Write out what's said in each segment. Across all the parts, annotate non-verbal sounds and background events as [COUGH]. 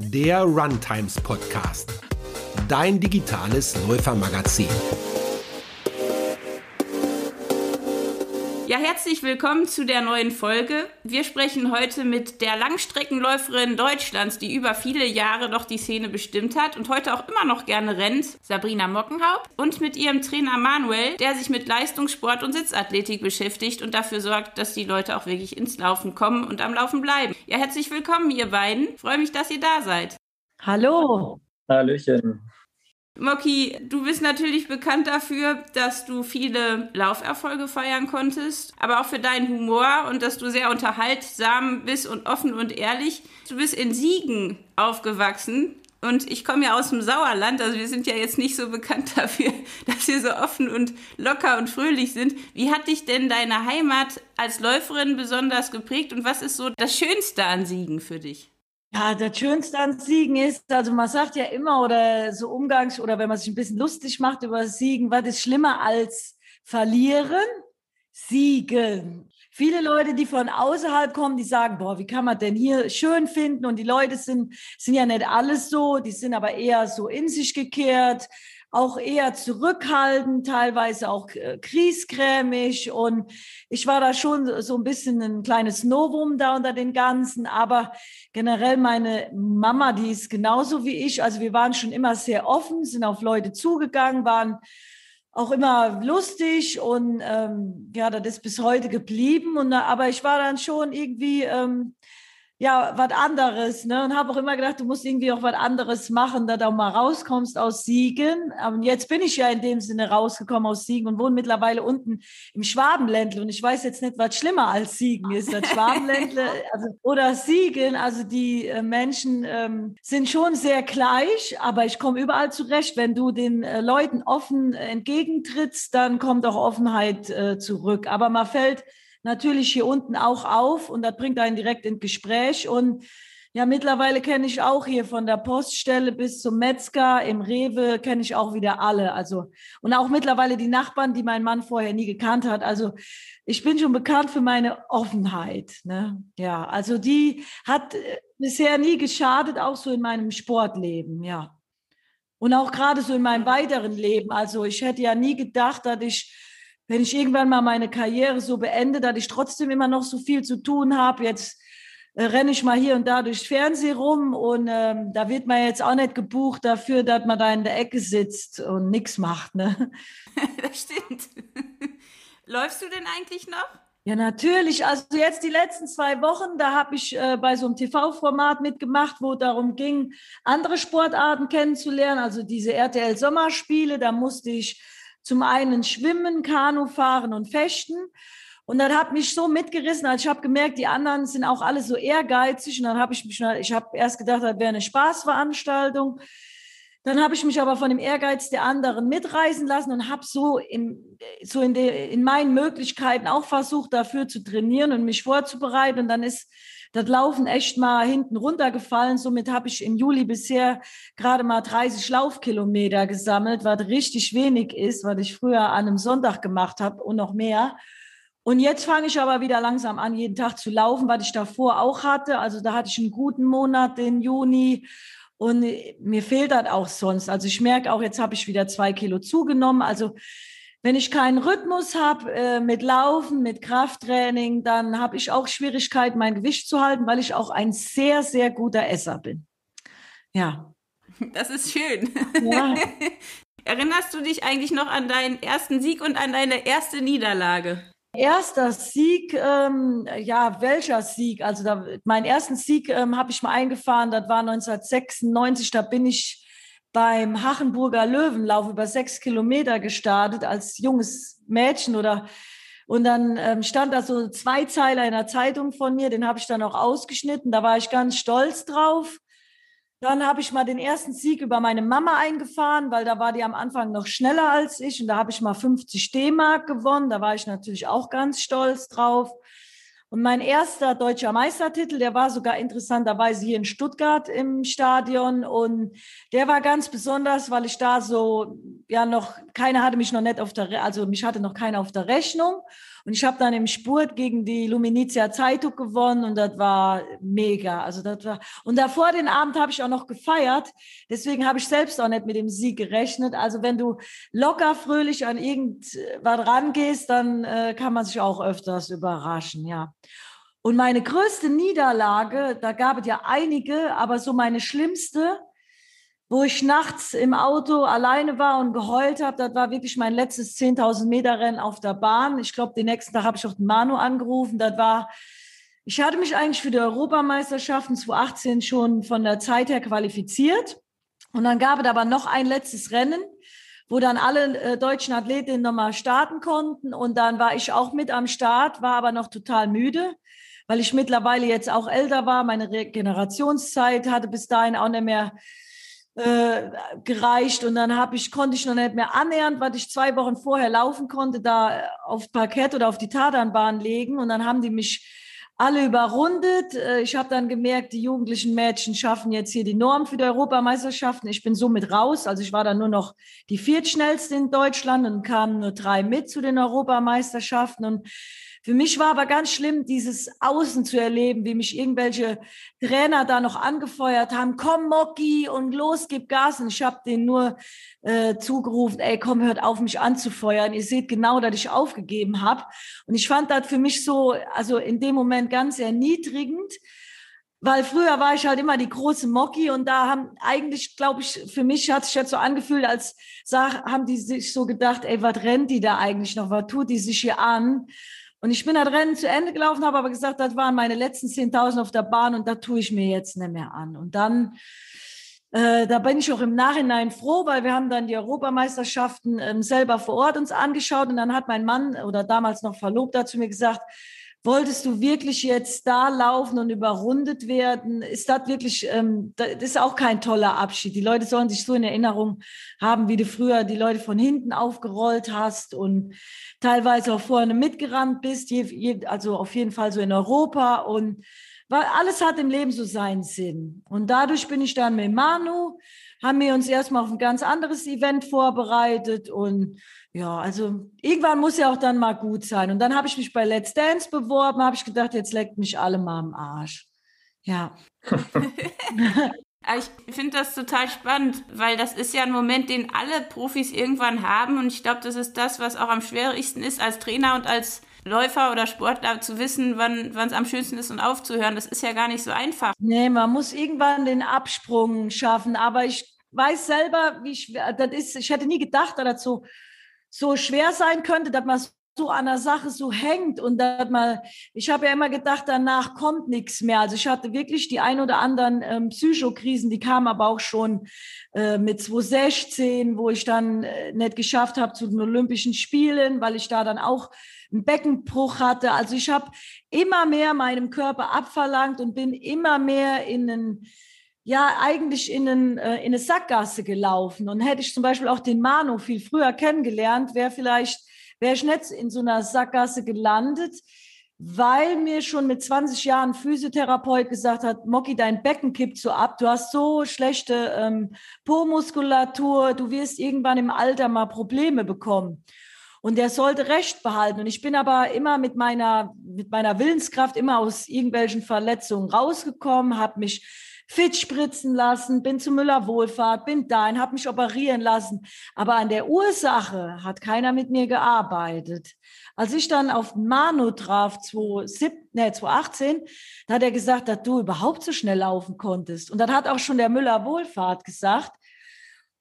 der Runtimes Podcast, dein digitales Läufermagazin. Ja, herzlich willkommen zu der neuen Folge. Wir sprechen heute mit der Langstreckenläuferin Deutschlands, die über viele Jahre noch die Szene bestimmt hat und heute auch immer noch gerne rennt, Sabrina Mockenhaupt, und mit ihrem Trainer Manuel, der sich mit Leistungssport und Sitzathletik beschäftigt und dafür sorgt, dass die Leute auch wirklich ins Laufen kommen und am Laufen bleiben. Ja, herzlich willkommen, ihr beiden. Ich freue mich, dass ihr da seid. Hallo. Hallöchen. Moki, du bist natürlich bekannt dafür, dass du viele Lauferfolge feiern konntest, aber auch für deinen Humor und dass du sehr unterhaltsam bist und offen und ehrlich. Du bist in Siegen aufgewachsen und ich komme ja aus dem Sauerland, also wir sind ja jetzt nicht so bekannt [LAUGHS] dafür, dass wir so offen und locker und fröhlich sind. Wie hat dich denn deine Heimat als Läuferin besonders geprägt und was ist so das Schönste an Siegen für dich? Ja, das Schönste an Siegen ist, also man sagt ja immer oder so umgangs oder wenn man sich ein bisschen lustig macht über Siegen, was ist schlimmer als verlieren? Siegen. Viele Leute, die von außerhalb kommen, die sagen, boah, wie kann man denn hier schön finden? Und die Leute sind, sind ja nicht alles so, die sind aber eher so in sich gekehrt, auch eher zurückhaltend, teilweise auch äh. Und ich war da schon so ein bisschen ein kleines Novum da unter den Ganzen. Aber generell meine Mama, die ist genauso wie ich. Also wir waren schon immer sehr offen, sind auf Leute zugegangen, waren auch immer lustig und ähm, ja, das ist bis heute geblieben. Und aber ich war dann schon irgendwie ähm, ja, was anderes, ne? Und habe auch immer gedacht, du musst irgendwie auch was anderes machen, da du auch mal rauskommst aus Siegen. Und jetzt bin ich ja in dem Sinne rausgekommen aus Siegen und wohne mittlerweile unten im Schwabenländle. Und ich weiß jetzt nicht, was schlimmer als Siegen ist. Das Schwabenländle [LAUGHS] also, oder Siegen. Also die äh, Menschen ähm, sind schon sehr gleich, aber ich komme überall zurecht. Wenn du den äh, Leuten offen äh, entgegentrittst, dann kommt auch Offenheit äh, zurück. Aber man fällt natürlich hier unten auch auf und das bringt einen direkt ins Gespräch. Und ja, mittlerweile kenne ich auch hier von der Poststelle bis zum Metzger im Rewe kenne ich auch wieder alle. Also und auch mittlerweile die Nachbarn, die mein Mann vorher nie gekannt hat. Also ich bin schon bekannt für meine Offenheit. Ne? Ja, also die hat äh, bisher nie geschadet, auch so in meinem Sportleben. Ja. Und auch gerade so in meinem weiteren Leben. Also ich hätte ja nie gedacht, dass ich wenn ich irgendwann mal meine Karriere so beende, dass ich trotzdem immer noch so viel zu tun habe. Jetzt äh, renne ich mal hier und da durchs Fernsehen rum und ähm, da wird man jetzt auch nicht gebucht dafür, dass man da in der Ecke sitzt und nichts macht. Ne? [LAUGHS] das stimmt. [LAUGHS] Läufst du denn eigentlich noch? Ja, natürlich. Also jetzt die letzten zwei Wochen, da habe ich äh, bei so einem TV-Format mitgemacht, wo darum ging, andere Sportarten kennenzulernen. Also diese RTL Sommerspiele, da musste ich zum einen Schwimmen, Kanu fahren und Fechten. Und das hat mich so mitgerissen, als ich habe gemerkt, die anderen sind auch alle so ehrgeizig. Und dann habe ich mich, ich habe erst gedacht, das wäre eine Spaßveranstaltung. Dann habe ich mich aber von dem Ehrgeiz der anderen mitreißen lassen und habe so, in, so in, de, in meinen Möglichkeiten auch versucht, dafür zu trainieren und mich vorzubereiten. Und dann ist das Laufen echt mal hinten runtergefallen. Somit habe ich im Juli bisher gerade mal 30 Laufkilometer gesammelt, was richtig wenig ist, was ich früher an einem Sonntag gemacht habe und noch mehr. Und jetzt fange ich aber wieder langsam an, jeden Tag zu laufen, was ich davor auch hatte. Also da hatte ich einen guten Monat, den Juni. Und mir fehlt das auch sonst. Also ich merke auch, jetzt habe ich wieder zwei Kilo zugenommen. Also wenn ich keinen Rhythmus habe äh, mit Laufen, mit Krafttraining, dann habe ich auch Schwierigkeiten, mein Gewicht zu halten, weil ich auch ein sehr, sehr guter Esser bin. Ja. Das ist schön. Ja. [LAUGHS] Erinnerst du dich eigentlich noch an deinen ersten Sieg und an deine erste Niederlage? Erster Sieg, ähm, ja, welcher Sieg? Also da, meinen ersten Sieg ähm, habe ich mal eingefahren, das war 1996, da bin ich beim Hachenburger Löwenlauf über sechs Kilometer gestartet als junges Mädchen oder und dann ähm, stand da so zwei Zeiler in der Zeitung von mir, den habe ich dann auch ausgeschnitten. Da war ich ganz stolz drauf. Dann habe ich mal den ersten Sieg über meine Mama eingefahren, weil da war die am Anfang noch schneller als ich und da habe ich mal 50 D-Mark gewonnen. Da war ich natürlich auch ganz stolz drauf. Und mein erster deutscher Meistertitel, der war sogar interessanterweise hier in Stuttgart im Stadion. Und der war ganz besonders, weil ich da so, ja, noch, keiner hatte mich noch nicht auf der, also mich hatte noch keiner auf der Rechnung. Und ich habe dann im Spurt gegen die Luminizia Zeitung gewonnen und das war mega. Also das war und davor den Abend habe ich auch noch gefeiert. Deswegen habe ich selbst auch nicht mit dem Sieg gerechnet. Also wenn du locker fröhlich an irgendwas rangehst, dann äh, kann man sich auch öfters überraschen, ja. Und meine größte Niederlage, da gab es ja einige, aber so meine schlimmste, wo ich nachts im Auto alleine war und geheult habe. Das war wirklich mein letztes 10.000 Meter Rennen auf der Bahn. Ich glaube, den nächsten Tag habe ich auch den Manu angerufen. Das war, ich hatte mich eigentlich für die Europameisterschaften 2018 schon von der Zeit her qualifiziert. Und dann gab es aber noch ein letztes Rennen, wo dann alle äh, deutschen Athletinnen nochmal starten konnten. Und dann war ich auch mit am Start, war aber noch total müde, weil ich mittlerweile jetzt auch älter war. Meine Regenerationszeit hatte bis dahin auch nicht mehr äh, gereicht und dann habe ich konnte ich noch nicht mehr annähernd, was ich zwei Wochen vorher laufen konnte, da auf Parkett oder auf die Tatanbahn legen und dann haben die mich alle überrundet. Äh, ich habe dann gemerkt, die jugendlichen Mädchen schaffen jetzt hier die Norm für die Europameisterschaften. Ich bin somit raus. Also ich war dann nur noch die viertschnellste in Deutschland und kamen nur drei mit zu den Europameisterschaften. Und für mich war aber ganz schlimm, dieses Außen zu erleben, wie mich irgendwelche Trainer da noch angefeuert haben, komm Mocky und los, gib Gas. Und ich habe denen nur äh, zugerufen, ey, komm, hört auf, mich anzufeuern. Ihr seht genau, dass ich aufgegeben habe. Und ich fand das für mich so, also in dem Moment ganz erniedrigend, weil früher war ich halt immer die große Mocky und da haben eigentlich, glaube ich, für mich hat sich jetzt so angefühlt, als sag, haben die sich so gedacht, ey, was rennt die da eigentlich noch, was tut die sich hier an? Und ich bin das Rennen zu Ende gelaufen, habe aber gesagt, das waren meine letzten 10.000 auf der Bahn und da tue ich mir jetzt nicht mehr an. Und dann, äh, da bin ich auch im Nachhinein froh, weil wir haben dann die Europameisterschaften ähm, selber vor Ort uns angeschaut und dann hat mein Mann oder damals noch Verlobter zu mir gesagt, wolltest du wirklich jetzt da laufen und überrundet werden? Ist das wirklich, ähm, das ist auch kein toller Abschied. Die Leute sollen sich so in Erinnerung haben, wie du früher die Leute von hinten aufgerollt hast und teilweise auch vorne mitgerannt bist, je, je, also auf jeden Fall so in Europa und weil alles hat im Leben so seinen Sinn. Und dadurch bin ich dann mit Manu, haben wir uns erstmal auf ein ganz anderes Event vorbereitet und ja, also irgendwann muss ja auch dann mal gut sein. Und dann habe ich mich bei Let's Dance beworben, habe ich gedacht, jetzt leckt mich alle mal am Arsch. [LAUGHS] Ja. Ich finde das total spannend, weil das ist ja ein Moment, den alle Profis irgendwann haben. Und ich glaube, das ist das, was auch am schwierigsten ist, als Trainer und als Läufer oder Sportler zu wissen, wann es am schönsten ist und aufzuhören. Das ist ja gar nicht so einfach. Nee, man muss irgendwann den Absprung schaffen. Aber ich weiß selber, wie schwer das ist. Ich hätte nie gedacht, das so schwer sein könnte, dass man so an der Sache so hängt und dass man, ich habe ja immer gedacht, danach kommt nichts mehr. Also ich hatte wirklich die ein oder anderen ähm, Psychokrisen, die kamen aber auch schon äh, mit 2016, wo ich dann äh, nicht geschafft habe zu den Olympischen Spielen, weil ich da dann auch einen Beckenbruch hatte. Also ich habe immer mehr meinem Körper abverlangt und bin immer mehr in einen ja eigentlich in, einen, äh, in eine Sackgasse gelaufen. Und hätte ich zum Beispiel auch den Manu viel früher kennengelernt, wäre vielleicht, wäre ich nicht in so einer Sackgasse gelandet, weil mir schon mit 20 Jahren Physiotherapeut gesagt hat, Mocky, dein Becken kippt so ab, du hast so schlechte ähm, Po-Muskulatur, du wirst irgendwann im Alter mal Probleme bekommen. Und der sollte Recht behalten. Und ich bin aber immer mit meiner, mit meiner Willenskraft immer aus irgendwelchen Verletzungen rausgekommen, habe mich fit spritzen lassen, bin zu Müller Wohlfahrt, bin dahin, habe mich operieren lassen. Aber an der Ursache hat keiner mit mir gearbeitet. Als ich dann auf Manu traf, 2017, nee, 2018, da hat er gesagt, dass du überhaupt so schnell laufen konntest. Und dann hat auch schon der Müller Wohlfahrt gesagt,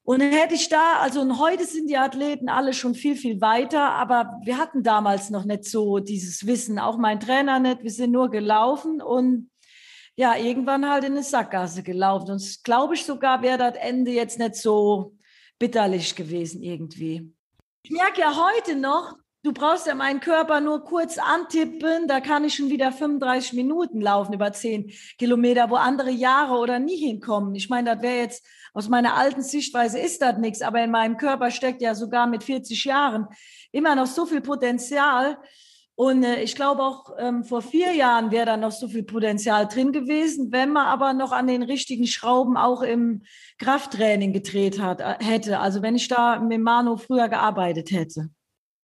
und dann hätte ich da, also und heute sind die Athleten alle schon viel, viel weiter, aber wir hatten damals noch nicht so dieses Wissen, auch mein Trainer nicht, wir sind nur gelaufen und ja, irgendwann halt in eine Sackgasse gelaufen. Und glaube ich sogar, wäre das Ende jetzt nicht so bitterlich gewesen irgendwie. Ich merke ja heute noch, du brauchst ja meinen Körper nur kurz antippen, da kann ich schon wieder 35 Minuten laufen über 10 Kilometer, wo andere Jahre oder nie hinkommen. Ich meine, das wäre jetzt aus meiner alten Sichtweise ist das nichts, aber in meinem Körper steckt ja sogar mit 40 Jahren immer noch so viel Potenzial, und äh, ich glaube auch ähm, vor vier Jahren wäre da noch so viel Potenzial drin gewesen, wenn man aber noch an den richtigen Schrauben auch im Krafttraining gedreht hat, äh, hätte. Also wenn ich da mit Manu früher gearbeitet hätte.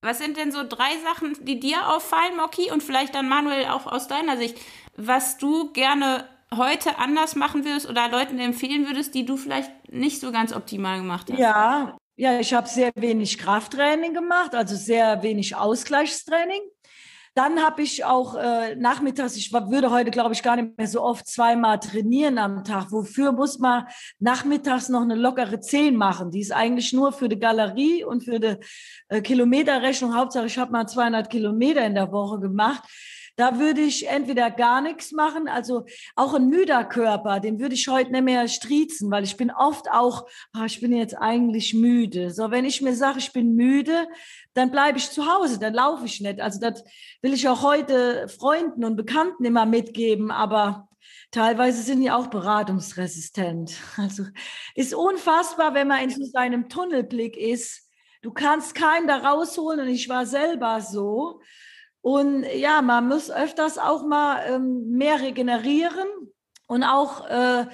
Was sind denn so drei Sachen, die dir auffallen, Moki, und vielleicht dann Manuel auch aus deiner Sicht, was du gerne heute anders machen würdest oder Leuten empfehlen würdest, die du vielleicht nicht so ganz optimal gemacht hast? Ja, ja, ich habe sehr wenig Krafttraining gemacht, also sehr wenig Ausgleichstraining. Dann habe ich auch äh, nachmittags, ich würde heute, glaube ich, gar nicht mehr so oft zweimal trainieren am Tag. Wofür muss man nachmittags noch eine lockere 10 machen? Die ist eigentlich nur für die Galerie und für die äh, Kilometerrechnung. Hauptsache, ich habe mal 200 Kilometer in der Woche gemacht. Da würde ich entweder gar nichts machen, also auch ein müder Körper, den würde ich heute nicht mehr striezen, weil ich bin oft auch, oh, ich bin jetzt eigentlich müde. So, wenn ich mir sage, ich bin müde, dann bleibe ich zu Hause, dann laufe ich nicht. Also das will ich auch heute Freunden und Bekannten immer mitgeben, aber teilweise sind die auch beratungsresistent. [LAUGHS] Also ist unfassbar, wenn man in so seinem Tunnelblick ist. Du kannst keinen da rausholen und ich war selber so. Und ja, man muss öfters auch mal ähm, mehr regenerieren und auch äh,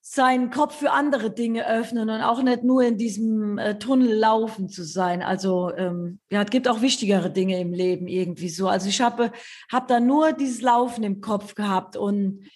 seinen Kopf für andere Dinge öffnen und auch nicht nur in diesem äh, Tunnel laufen zu sein. Also ähm, ja, es gibt auch wichtigere Dinge im Leben irgendwie so. Also ich habe hab da nur dieses Laufen im Kopf gehabt und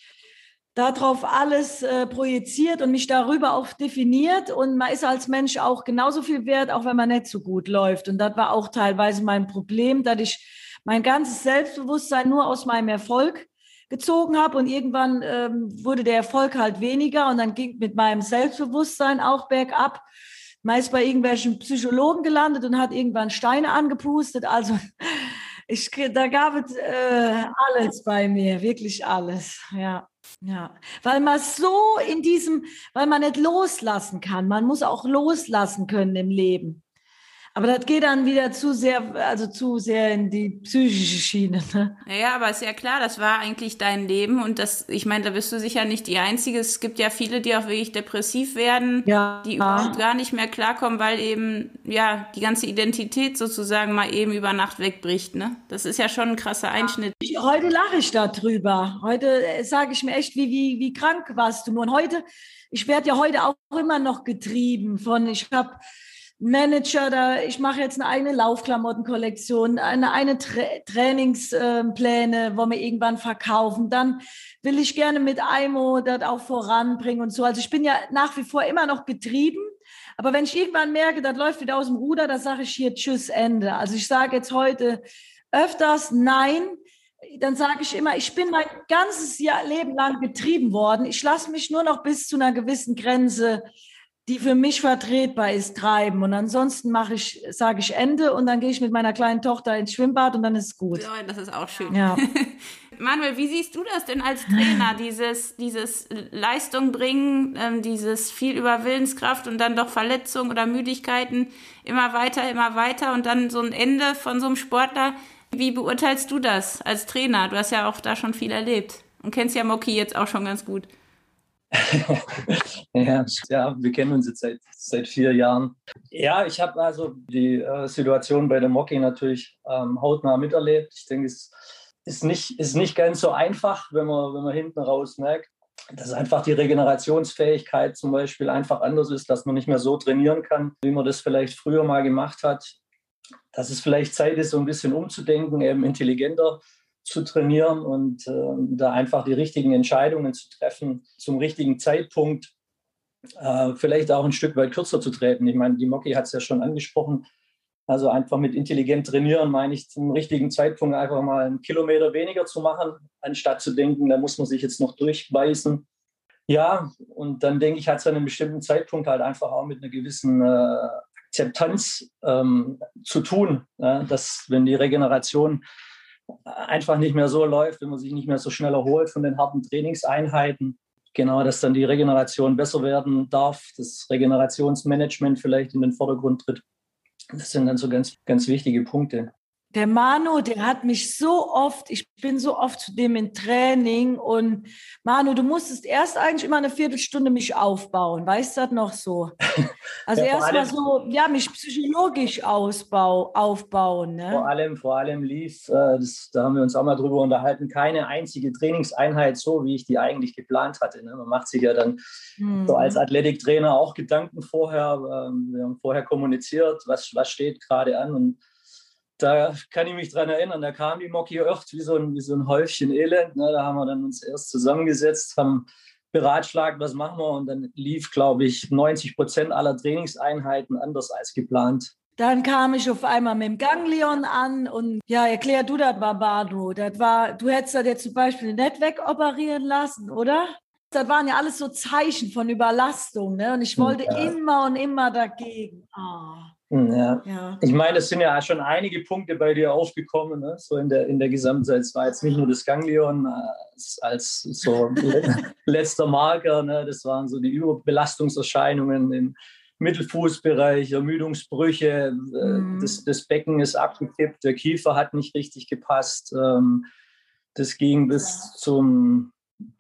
darauf alles äh, projiziert und mich darüber auch definiert. Und man ist als Mensch auch genauso viel wert, auch wenn man nicht so gut läuft. Und das war auch teilweise mein Problem, dass ich mein ganzes Selbstbewusstsein nur aus meinem Erfolg gezogen habe und irgendwann ähm, wurde der Erfolg halt weniger und dann ging mit meinem Selbstbewusstsein auch bergab. Meist bei irgendwelchen Psychologen gelandet und hat irgendwann Steine angepustet. Also [LAUGHS] ich, da gab es äh, alles bei mir, wirklich alles. Ja, ja, weil man so in diesem, weil man nicht loslassen kann. Man muss auch loslassen können im Leben. Aber das geht dann wieder zu sehr, also zu sehr in die psychische Schiene. Ne? Ja, aber ist ja klar, das war eigentlich dein Leben und das, ich meine, da bist du sicher nicht die Einzige. Es gibt ja viele, die auch wirklich depressiv werden, ja. die überhaupt gar nicht mehr klarkommen, weil eben, ja, die ganze Identität sozusagen mal eben über Nacht wegbricht, ne? Das ist ja schon ein krasser Einschnitt. Ja. Heute lache ich darüber. Heute äh, sage ich mir echt, wie, wie, wie krank warst du. Und heute, ich werde ja heute auch immer noch getrieben von, ich habe Manager, da ich mache jetzt eine eigene Laufklamottenkollektion, eine, eine Tra Trainingspläne, wo wir irgendwann verkaufen. Dann will ich gerne mit IMO das auch voranbringen und so. Also ich bin ja nach wie vor immer noch getrieben. Aber wenn ich irgendwann merke, das läuft wieder aus dem Ruder, dann sage ich hier Tschüss, Ende. Also ich sage jetzt heute öfters Nein. Dann sage ich immer, ich bin mein ganzes Jahr, Leben lang getrieben worden. Ich lasse mich nur noch bis zu einer gewissen Grenze die für mich vertretbar ist, treiben. Und ansonsten mache ich, sage ich Ende und dann gehe ich mit meiner kleinen Tochter ins Schwimmbad und dann ist es gut. Ja, das ist auch schön. Ja. [LAUGHS] Manuel, wie siehst du das denn als Trainer, dieses, dieses Leistung bringen, ähm, dieses viel über Willenskraft und dann doch Verletzungen oder Müdigkeiten immer weiter, immer weiter und dann so ein Ende von so einem Sportler? Wie beurteilst du das als Trainer? Du hast ja auch da schon viel erlebt und kennst ja Moki jetzt auch schon ganz gut. [LAUGHS] ja, ja, wir kennen uns jetzt seit, seit vier Jahren. Ja, ich habe also die äh, Situation bei der Mocking natürlich ähm, hautnah miterlebt. Ich denke, es ist nicht, ist nicht ganz so einfach, wenn man, wenn man hinten raus merkt, dass einfach die Regenerationsfähigkeit zum Beispiel einfach anders ist, dass man nicht mehr so trainieren kann, wie man das vielleicht früher mal gemacht hat. Dass es vielleicht Zeit ist, so ein bisschen umzudenken, eben intelligenter zu trainieren und äh, da einfach die richtigen Entscheidungen zu treffen, zum richtigen Zeitpunkt, äh, vielleicht auch ein Stück weit kürzer zu treten. Ich meine, die Moki hat es ja schon angesprochen. Also einfach mit intelligent trainieren, meine ich, zum richtigen Zeitpunkt einfach mal einen Kilometer weniger zu machen, anstatt zu denken, da muss man sich jetzt noch durchbeißen. Ja, und dann denke ich, hat es an einem bestimmten Zeitpunkt halt einfach auch mit einer gewissen äh, Akzeptanz ähm, zu tun, ja, dass wenn die Regeneration einfach nicht mehr so läuft, wenn man sich nicht mehr so schnell erholt von den harten Trainingseinheiten. Genau, dass dann die Regeneration besser werden darf, das Regenerationsmanagement vielleicht in den Vordergrund tritt. Das sind dann so ganz, ganz wichtige Punkte. Der Manu, der hat mich so oft, ich bin so oft zu dem in Training und Manu, du musstest erst eigentlich immer eine Viertelstunde mich aufbauen, weißt du das noch so? [LAUGHS] Also ja, erstmal so, ja, mich psychologisch ausbau, aufbauen. Ne? Vor allem, vor allem lief, äh, das, da haben wir uns auch mal drüber unterhalten, keine einzige Trainingseinheit so, wie ich die eigentlich geplant hatte. Ne? Man macht sich ja dann mhm. so als Athletiktrainer auch Gedanken vorher. Ähm, wir haben vorher kommuniziert, was, was steht gerade an und da kann ich mich dran erinnern, da kam die Mocky oft wie so ein, wie so ein Häufchen Elend. Ne? Da haben wir dann uns erst zusammengesetzt, haben beratschlagt, was machen wir und dann lief, glaube ich, 90 Prozent aller Trainingseinheiten anders als geplant. Dann kam ich auf einmal mit dem Ganglion an und ja, erklär du das mal, Barbaro. Das war, du hättest das jetzt zum Beispiel nicht wegoperieren lassen, oder? Das waren ja alles so Zeichen von Überlastung, ne? Und ich hm, wollte ja. immer und immer dagegen. Oh. Ja. ja. Ich meine, es sind ja schon einige Punkte bei dir aufgekommen, ne? so in der, in der Gesamtzeit. Es war jetzt nicht nur das Ganglion als, als so [LAUGHS] letzter Marker, ne? das waren so die Überbelastungserscheinungen im Mittelfußbereich, Ermüdungsbrüche, äh, mhm. das, das Becken ist abgekippt, der Kiefer hat nicht richtig gepasst. Ähm, das ging bis ja. zum,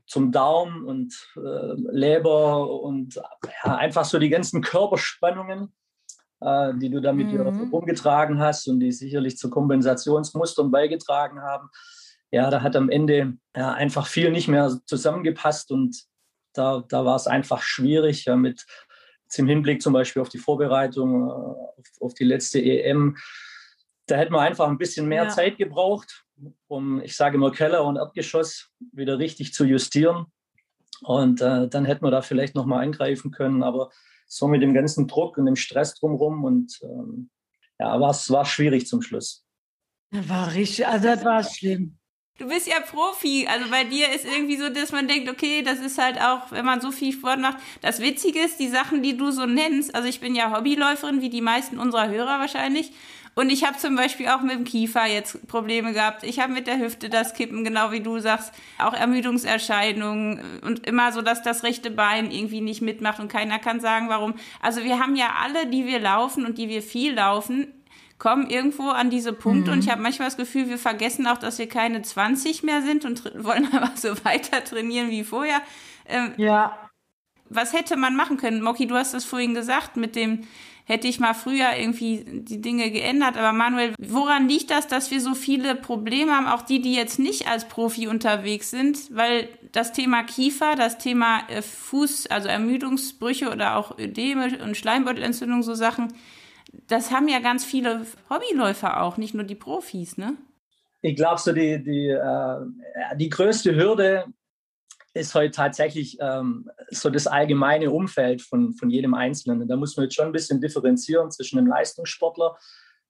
zum Daumen und äh, Leber und ja, einfach so die ganzen Körperspannungen äh, die du damit mhm. umgetragen hast und die sicherlich zu Kompensationsmustern beigetragen haben. Ja, da hat am Ende ja, einfach viel nicht mehr zusammengepasst und da, da war es einfach schwierig ja, mit im Hinblick zum Beispiel auf die Vorbereitung, äh, auf, auf, die letzte EM. Da hätten wir einfach ein bisschen mehr ja. Zeit gebraucht, um, ich sage immer, Keller und Erdgeschoss wieder richtig zu justieren. Und äh, dann hätten wir da vielleicht nochmal eingreifen können. Aber so mit dem ganzen Druck und dem Stress drumherum und ähm, ja, war es war schwierig zum Schluss. Das war richtig, also das war schlimm. Du bist ja Profi, also bei dir ist irgendwie so, dass man denkt, okay, das ist halt auch, wenn man so viel Sport macht. Das Witzige ist, die Sachen, die du so nennst, also ich bin ja Hobbyläuferin, wie die meisten unserer Hörer wahrscheinlich. Und ich habe zum Beispiel auch mit dem Kiefer jetzt Probleme gehabt. Ich habe mit der Hüfte das Kippen, genau wie du sagst, auch Ermüdungserscheinungen und immer so, dass das rechte Bein irgendwie nicht mitmacht und keiner kann sagen, warum. Also wir haben ja alle, die wir laufen und die wir viel laufen, kommen irgendwo an diese Punkte mhm. und ich habe manchmal das Gefühl, wir vergessen auch, dass wir keine 20 mehr sind und wollen [LAUGHS] aber so weiter trainieren wie vorher. Ähm, ja. Was hätte man machen können? Moki, du hast es vorhin gesagt mit dem hätte ich mal früher irgendwie die Dinge geändert. Aber Manuel, woran liegt das, dass wir so viele Probleme haben, auch die, die jetzt nicht als Profi unterwegs sind? Weil das Thema Kiefer, das Thema äh, Fuß, also Ermüdungsbrüche oder auch Ödeme und Schleimbeutelentzündung, so Sachen, das haben ja ganz viele Hobbyläufer auch, nicht nur die Profis, ne? Ich glaube, so die, die, äh, die größte Hürde ist heute tatsächlich ähm, so das allgemeine Umfeld von, von jedem Einzelnen. Da muss man jetzt schon ein bisschen differenzieren zwischen einem Leistungssportler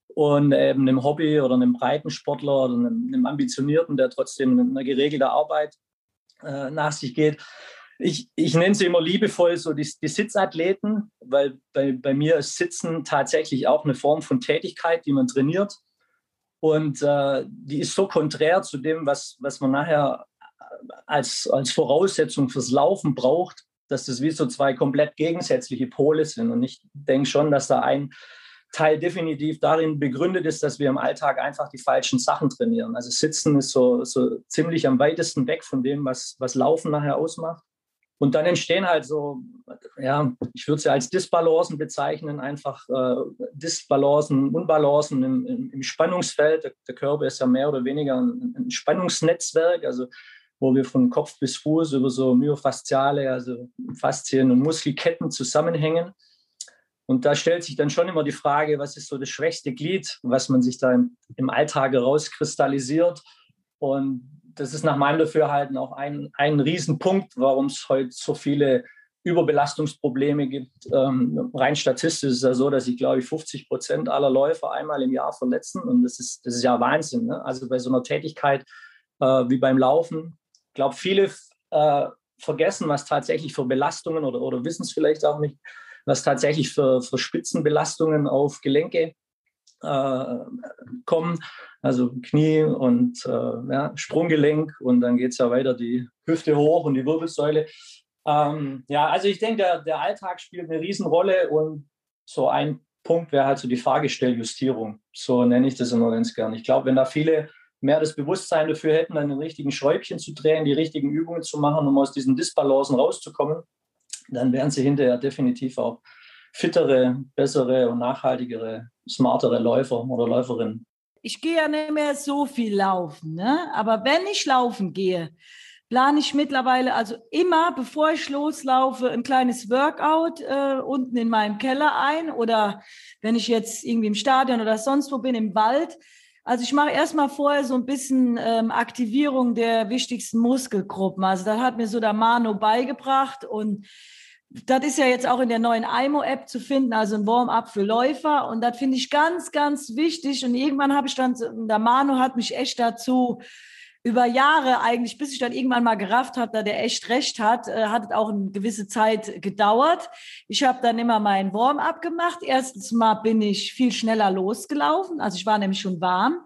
und eben einem Hobby- oder einem Breitensportler oder einem, einem Ambitionierten, der trotzdem eine geregelte Arbeit äh, nach sich geht. Ich, ich nenne sie immer liebevoll so die, die Sitzathleten, weil bei, bei mir ist Sitzen tatsächlich auch eine Form von Tätigkeit, die man trainiert. Und äh, die ist so konträr zu dem, was, was man nachher als, als Voraussetzung fürs Laufen braucht, dass das wie so zwei komplett gegensätzliche Pole sind. Und ich denke schon, dass da ein Teil definitiv darin begründet ist, dass wir im Alltag einfach die falschen Sachen trainieren. Also Sitzen ist so, so ziemlich am weitesten weg von dem, was, was Laufen nachher ausmacht. Und dann entstehen halt so, ja, ich würde sie als Disbalancen bezeichnen, einfach äh, Disbalancen, Unbalancen im, im, im Spannungsfeld. Der, der, Körper ist ja mehr oder weniger ein, ein Spannungsnetzwerk. Also wo wir von Kopf bis Fuß über so myofasziale, also Faszien und Muskelketten zusammenhängen. Und da stellt sich dann schon immer die Frage, was ist so das schwächste Glied, was man sich da im, Alltag herauskristallisiert. Und das ist nach meinem Dafürhalten auch ein, ein Riesenpunkt, warum es heute so viele Überbelastungsprobleme gibt. Ähm, rein statistisch ist es ja so, dass ich glaube ich 50 Prozent aller Läufer einmal im Jahr verletzen. Und das ist, das ist ja Wahnsinn. Ne? Also bei so einer Tätigkeit äh, wie beim Laufen glaube, viele äh, vergessen, was tatsächlich für Belastungen oder, oder wissen es vielleicht auch nicht, was tatsächlich für, für Spitzenbelastungen auf Gelenke äh, kommen. Also Knie und äh, ja, Sprunggelenk und dann geht es ja weiter die Hüfte hoch und die Wirbelsäule. Ähm, ja, also ich denke, der, der Alltag spielt eine Riesenrolle und so ein Punkt wäre halt so die Fahrgestelljustierung. So nenne ich das immer ganz gern. Ich glaube, wenn da viele mehr das Bewusstsein dafür hätten, an den richtigen Schräubchen zu drehen, die richtigen Übungen zu machen, um aus diesen Disbalancen rauszukommen, dann wären sie hinterher definitiv auch fittere, bessere und nachhaltigere, smartere Läufer oder Läuferinnen. Ich gehe ja nicht mehr so viel laufen, ne? aber wenn ich laufen gehe, plane ich mittlerweile also immer, bevor ich loslaufe, ein kleines Workout äh, unten in meinem Keller ein oder wenn ich jetzt irgendwie im Stadion oder sonst wo bin, im Wald, Also ich mache erstmal vorher so ein bisschen ähm, Aktivierung der wichtigsten Muskelgruppen. Also das hat mir so der Mano beigebracht und das ist ja jetzt auch in der neuen IMO-App zu finden, also ein Warm-up für Läufer. Und das finde ich ganz, ganz wichtig. Und irgendwann habe ich dann, der Manu hat mich echt dazu über Jahre eigentlich, bis ich dann irgendwann mal gerafft habe, da der echt recht hat, äh, hat es auch eine gewisse Zeit gedauert. Ich habe dann immer meinen Warm-up gemacht. Erstens mal bin ich viel schneller losgelaufen, also ich war nämlich schon warm.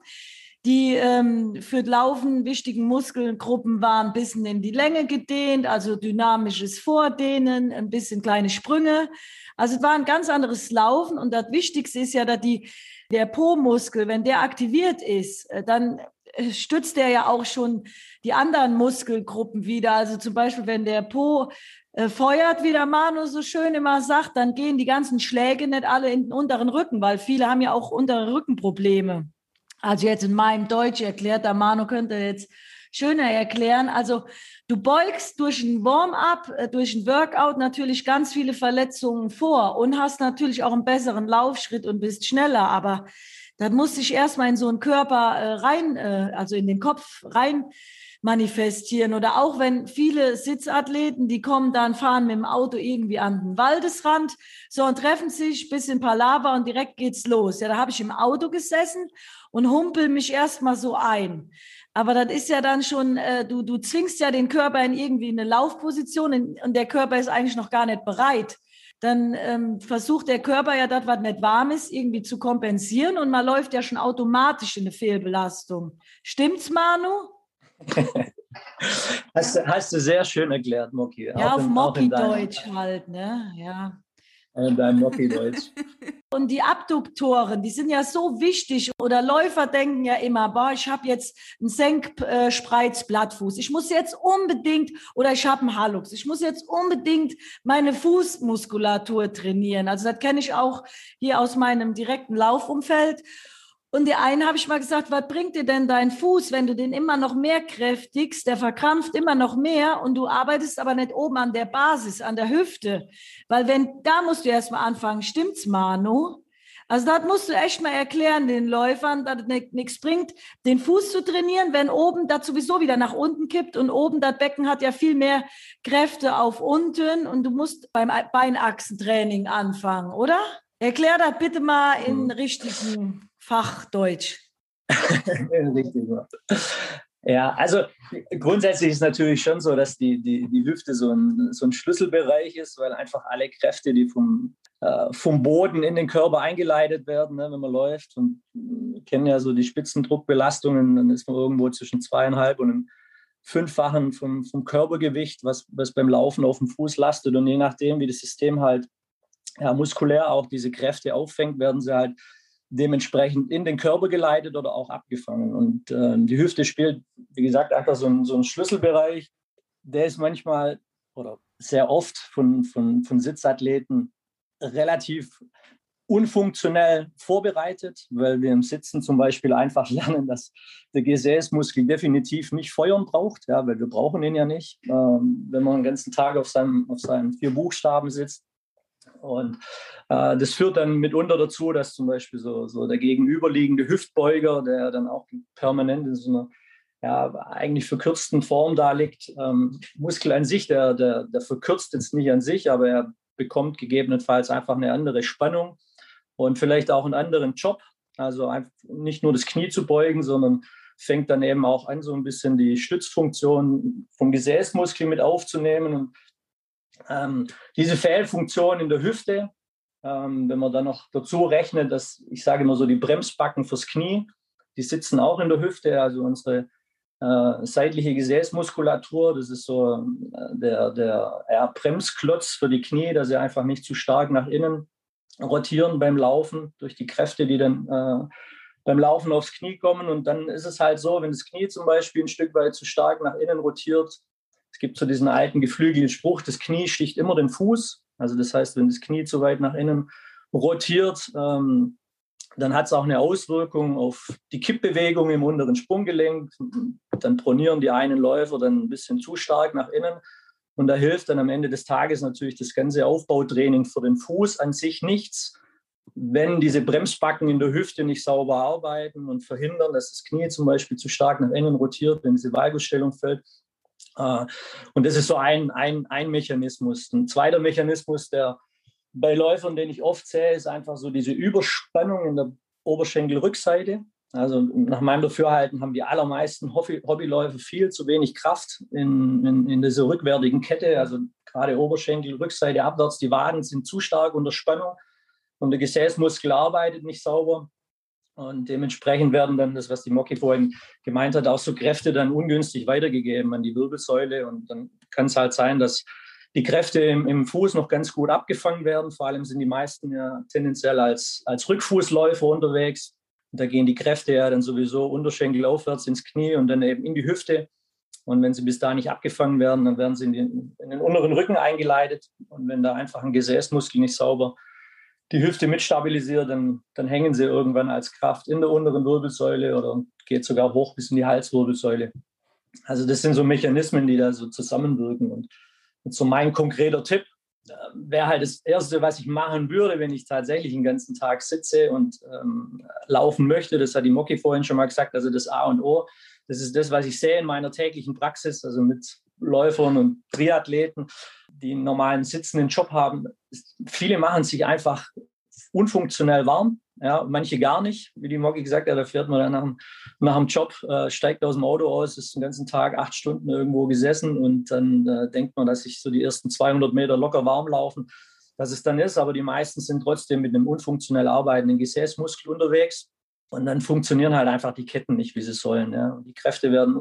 Die ähm, für Laufen wichtigen Muskelgruppen waren ein bisschen in die Länge gedehnt, also dynamisches Vordehnen, ein bisschen kleine Sprünge. Also es war ein ganz anderes Laufen und das Wichtigste ist ja, dass die, der Po-Muskel, wenn der aktiviert ist, äh, dann stützt er ja auch schon die anderen Muskelgruppen wieder. Also zum Beispiel, wenn der Po äh, feuert, wie der Manu so schön immer sagt, dann gehen die ganzen Schläge nicht alle in den unteren Rücken, weil viele haben ja auch untere Rückenprobleme. Also jetzt in meinem Deutsch erklärt, der Manu könnte jetzt schöner erklären. Also du beugst durch ein Warm-up, äh, durch ein Workout natürlich ganz viele Verletzungen vor und hast natürlich auch einen besseren Laufschritt und bist schneller. Aber dann musst dich erstmal in so einen Körper äh, rein, äh, also in den Kopf rein manifestieren. Oder auch wenn viele Sitzathleten, die kommen dann, fahren mit dem Auto irgendwie an den Waldesrand, so und treffen sich, bisschen Palaver und direkt geht's los. Ja, da habe ich im Auto gesessen und humpel mich erstmal so ein. Aber das ist ja dann schon, äh, du, du zwingst ja den Körper in irgendwie eine Laufposition in, und der Körper ist eigentlich noch gar nicht bereit. Dann ähm, versucht der Körper ja das, was nicht warm ist, irgendwie zu kompensieren und man läuft ja schon automatisch in eine Fehlbelastung. Stimmt's, Manu? [LAUGHS] hast, hast du sehr schön erklärt, Moki. Ja, auch auf Moki-Deutsch halt, ne? Ja. In deinem Moki-Deutsch. [LAUGHS] Und die Abduktoren, die sind ja so wichtig. Oder Läufer denken ja immer, boah, ich habe jetzt einen Senkspreizblattfuß. Ich muss jetzt unbedingt, oder ich habe einen Hallux, ich muss jetzt unbedingt meine Fußmuskulatur trainieren. Also das kenne ich auch hier aus meinem direkten Laufumfeld. Und der einen habe ich mal gesagt, was bringt dir denn dein Fuß, wenn du den immer noch mehr kräftigst, der verkrampft immer noch mehr und du arbeitest aber nicht oben an der Basis, an der Hüfte. Weil wenn, da musst du erst mal anfangen, stimmt's, Manu? Also das musst du echt mal erklären den Läufern, dass es nichts bringt, den Fuß zu trainieren, wenn oben das sowieso wieder nach unten kippt und oben das Becken hat ja viel mehr Kräfte auf unten und du musst beim Beinachsentraining anfangen, oder? Erklär das bitte mal in hm. richtigen Fachdeutsch. [LAUGHS] Richtig. Ja, also grundsätzlich ist natürlich schon so, dass die, die, die Hüfte so ein, so ein Schlüsselbereich ist, weil einfach alle Kräfte, die vom, äh, vom Boden in den Körper eingeleitet werden, ne, wenn man läuft. Und wir kennen ja so die Spitzendruckbelastungen, dann ist man irgendwo zwischen zweieinhalb und einem Fünffachen vom, vom Körpergewicht, was, was beim Laufen auf dem Fuß lastet. Und je nachdem, wie das System halt ja, muskulär auch diese Kräfte auffängt, werden sie halt dementsprechend in den Körper geleitet oder auch abgefangen. Und äh, die Hüfte spielt, wie gesagt, einfach so ein, so ein Schlüsselbereich. Der ist manchmal oder sehr oft von, von, von Sitzathleten relativ unfunktionell vorbereitet, weil wir im Sitzen zum Beispiel einfach [LAUGHS] lernen, dass der Gesäßmuskel definitiv nicht feuern braucht, ja, weil wir brauchen ihn ja nicht. Ähm, wenn man den ganzen Tag auf seinem, auf seinen vier Buchstaben sitzt, und äh, das führt dann mitunter dazu, dass zum Beispiel so, so der gegenüberliegende Hüftbeuger, der dann auch permanent in so einer ja, eigentlich verkürzten Form da liegt, ähm, Muskel an sich, der, der, der verkürzt jetzt nicht an sich, aber er bekommt gegebenenfalls einfach eine andere Spannung und vielleicht auch einen anderen Job. Also nicht nur das Knie zu beugen, sondern fängt dann eben auch an, so ein bisschen die Stützfunktion vom Gesäßmuskel mit aufzunehmen. Und ähm, diese Fehlfunktion in der Hüfte, ähm, wenn man dann noch dazu rechnet, dass ich sage immer so die Bremsbacken fürs Knie, die sitzen auch in der Hüfte, also unsere äh, seitliche Gesäßmuskulatur, das ist so äh, der, der ja, Bremsklotz für die Knie, dass sie einfach nicht zu stark nach innen rotieren beim Laufen durch die Kräfte, die dann äh, beim Laufen aufs Knie kommen. Und dann ist es halt so, wenn das Knie zum Beispiel ein Stück weit zu stark nach innen rotiert, es gibt so diesen alten geflügelten Spruch, das Knie sticht immer den Fuß. Also das heißt, wenn das Knie zu weit nach innen rotiert, ähm, dann hat es auch eine Auswirkung auf die Kippbewegung im unteren Sprunggelenk. Dann pronieren die einen Läufer dann ein bisschen zu stark nach innen. Und da hilft dann am Ende des Tages natürlich das ganze Aufbautraining für den Fuß an sich nichts, wenn diese Bremsbacken in der Hüfte nicht sauber arbeiten und verhindern, dass das Knie zum Beispiel zu stark nach innen rotiert, wenn diese Valgusstellung fällt. Äh, und das ist so ein, ein, ein Mechanismus. Ein zweiter Mechanismus, der bei Läufern, den ich oft sehe, ist einfach so diese Überspannung in der Oberschenkelrückseite. Also nach meinem Dafürhalten haben die allermeisten Hobbyläufer viel zu wenig Kraft in, in, in dieser rückwärtigen Kette. Also gerade Oberschenkel, Rückseite abwärts, die Waden sind zu stark unter Spannung und der Gesäßmuskel arbeitet nicht sauber. Und dementsprechend werden dann das, was die Moki vorhin gemeint hat, auch so Kräfte dann ungünstig weitergegeben an die Wirbelsäule. Und dann kann es halt sein, dass die Kräfte im, im, Fuß noch ganz gut abgefangen werden. Vor allem sind die meisten ja tendenziell als, als Rückfußläufer unterwegs. Und da gehen die Kräfte ja dann sowieso Unterschenkel aufwärts ins Knie und dann eben in die Hüfte. Und wenn sie bis da nicht abgefangen werden, dann werden sie in den, in den unteren Rücken eingeleitet. Und wenn da einfach ein Gesäßmuskel nicht sauber die Hüfte mitstabilisiert, dann, dann hängen sie irgendwann als Kraft in der unteren Wirbelsäule oder geht sogar hoch bis in die Halswirbelsäule. Also das sind so Mechanismen, die da so zusammenwirken. Und so mein konkreter Tipp äh, wäre halt das Erste, was ich machen würde, wenn ich tatsächlich den ganzen Tag sitze und ähm, laufen möchte. Das hat die Moki vorhin schon mal gesagt. Also das A und O, das ist das, was ich sehe in meiner täglichen Praxis, also mit Läufern und Triathleten, die einen normalen sitzenden Job haben. Viele machen sich einfach unfunktionell warm. Ja, manche gar nicht, wie die Moggi gesagt hat, da fährt man dann nach, dem, nach dem Job, äh, steigt aus dem Auto aus, ist den ganzen Tag acht Stunden irgendwo gesessen und dann äh, denkt man, dass sich so die ersten 200 Meter locker warm laufen, dass es dann ist, aber die meisten sind trotzdem mit einem unfunktionell arbeitenden Gesäßmuskel unterwegs und dann funktionieren halt einfach die Ketten nicht, wie sie sollen. Ja. Die Kräfte werden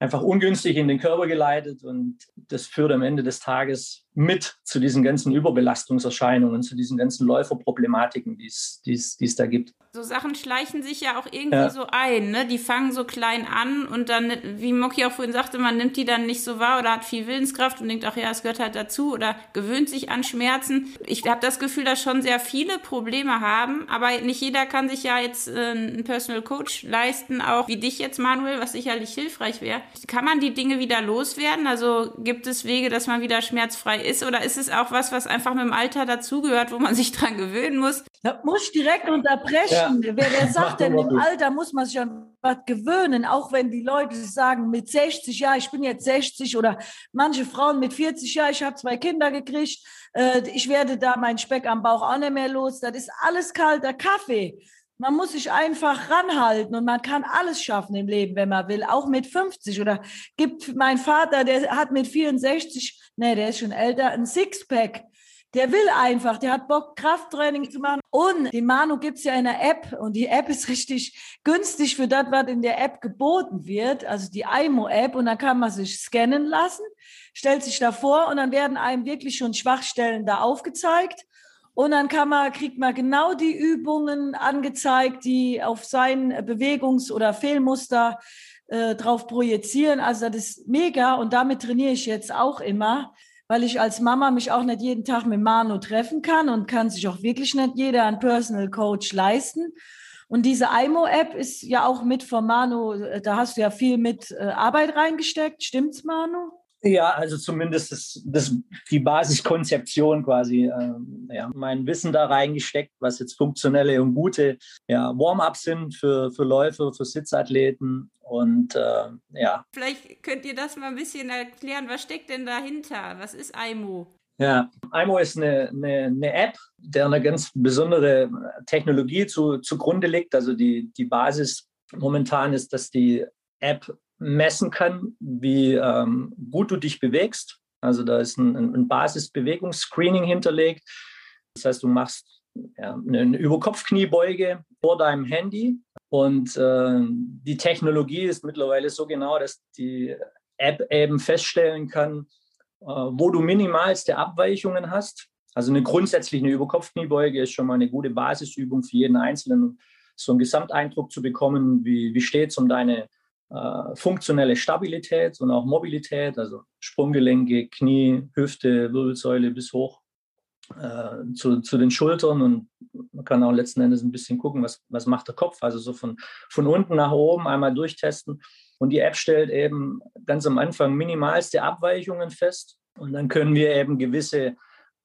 einfach ungünstig in den Körper geleitet und das führt am Ende des Tages mit zu diesen ganzen Überbelastungserscheinungen, zu diesen ganzen Läuferproblematiken, die es da gibt. So Sachen schleichen sich ja auch irgendwie ja. so ein, ne? Die fangen so klein an und dann, wie Moki auch vorhin sagte, man nimmt die dann nicht so wahr oder hat viel Willenskraft und denkt, ach ja, es gehört halt dazu oder gewöhnt sich an Schmerzen. Ich habe das Gefühl, dass schon sehr viele Probleme haben, aber nicht jeder kann sich ja jetzt äh, einen Personal Coach leisten, auch wie dich jetzt, Manuel, was sicherlich hilfreich wäre. Kann man die Dinge wieder loswerden? Also gibt es Wege, dass man wieder schmerzfrei ist oder ist es auch was, was einfach mit dem Alter dazugehört, wo man [LAUGHS] sich dran gewöhnen muss? Da muss ich direkt unterbrechen. Ja. Wer, wer sagt denn, im Alter muss man sich an was gewöhnen, auch wenn die Leute sagen, mit 60, ja, ich bin jetzt 60 oder manche Frauen mit 40, ja, ich habe zwei Kinder gekriegt, äh, ich werde da meinen Speck am Bauch auch nicht mehr los. Das ist alles kalter Kaffee. Man muss sich einfach ranhalten und man kann alles schaffen im Leben, wenn man will, auch mit 50 oder gibt mein Vater, der hat mit 64, nee, der ist schon älter, ein Sixpack. Der will einfach, der hat Bock, Krafttraining zu machen. Und die Manu gibt's ja in der App und die App ist [LAUGHS] richtig günstig für das, was in der App geboten wird, also die IMO-App. Und dann kann man sich scannen lassen, stellt sich da vor und dann werden einem wirklich schon Schwachstellen da aufgezeigt. Und dann kann man, kriegt man genau die Übungen angezeigt, die auf sein Bewegungs- oder Fehlmuster äh, drauf projizieren. Also das ist mega und damit trainiere ich jetzt auch immer, weil ich als Mama mich auch nicht jeden Tag mit Manu treffen kann und kann sich auch wirklich nicht jeder einen Personal Coach leisten. Und diese IMO-App ist ja auch mit von Manu, äh, da hast du ja viel mit äh, Arbeit reingesteckt, stimmt's, Manu? Ja, also zumindest das, das, die Basiskonzeption quasi, äh, ja, mein Wissen da reingesteckt, was jetzt funktionelle und gute ja, Warm-ups sind für, für Läufer, für Sitzathleten und äh, ja. Vielleicht könnt ihr das mal ein bisschen erklären, was steckt denn dahinter? Was ist IMO? Ja, IMO ist eine, eine, eine App, der eine ganz besondere Technologie zu, zugrunde liegt. Also die, die Basis momentan ist, dass die App messen kann, wie ähm, gut du dich bewegst. Also da ist ein, ein Basisbewegungsscreening hinterlegt. Das heißt, du machst ja, eine Überkopfkniebeuge vor deinem Handy und äh, die Technologie ist mittlerweile so genau, dass die App eben feststellen kann, äh, wo du minimalste Abweichungen hast. Also eine grundsätzliche Überkopfkniebeuge ist schon mal eine gute Basisübung für jeden Einzelnen, so einen Gesamteindruck zu bekommen, wie, wie steht es um deine äh, funktionelle Stabilität und auch Mobilität, also Sprunggelenke, Knie, Hüfte, Wirbelsäule bis hoch äh, zu, zu den Schultern. Und man kann auch letzten Endes ein bisschen gucken, was, was macht der Kopf, also so von, von unten nach oben einmal durchtesten. Und die App stellt eben ganz am Anfang minimalste Abweichungen fest. Und dann können wir eben gewisse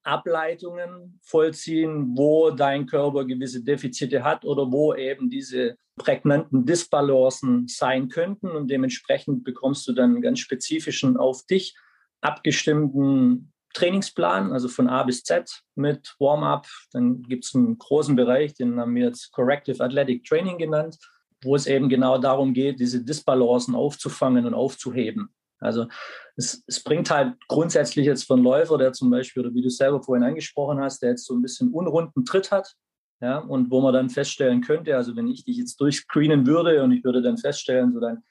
Ableitungen vollziehen, wo dein Körper gewisse Defizite hat oder wo eben diese prägnanten Disbalancen sein könnten. Und dementsprechend bekommst du dann einen ganz spezifischen, auf dich abgestimmten Trainingsplan, also von A bis Z mit Warm-up. Dann gibt es einen großen Bereich, den haben wir jetzt Corrective Athletic Training genannt, wo es eben genau darum geht, diese Disbalancen aufzufangen und aufzuheben. Also es, es, bringt halt grundsätzlich jetzt einen Läufer, der zum Beispiel, oder wie du selber vorhin angesprochen hast, der jetzt so ein bisschen unrunden Tritt hat, ja, und wo man dann feststellen könnte, also wenn ich dich jetzt durchscreenen würde und ich würde dann feststellen, so dann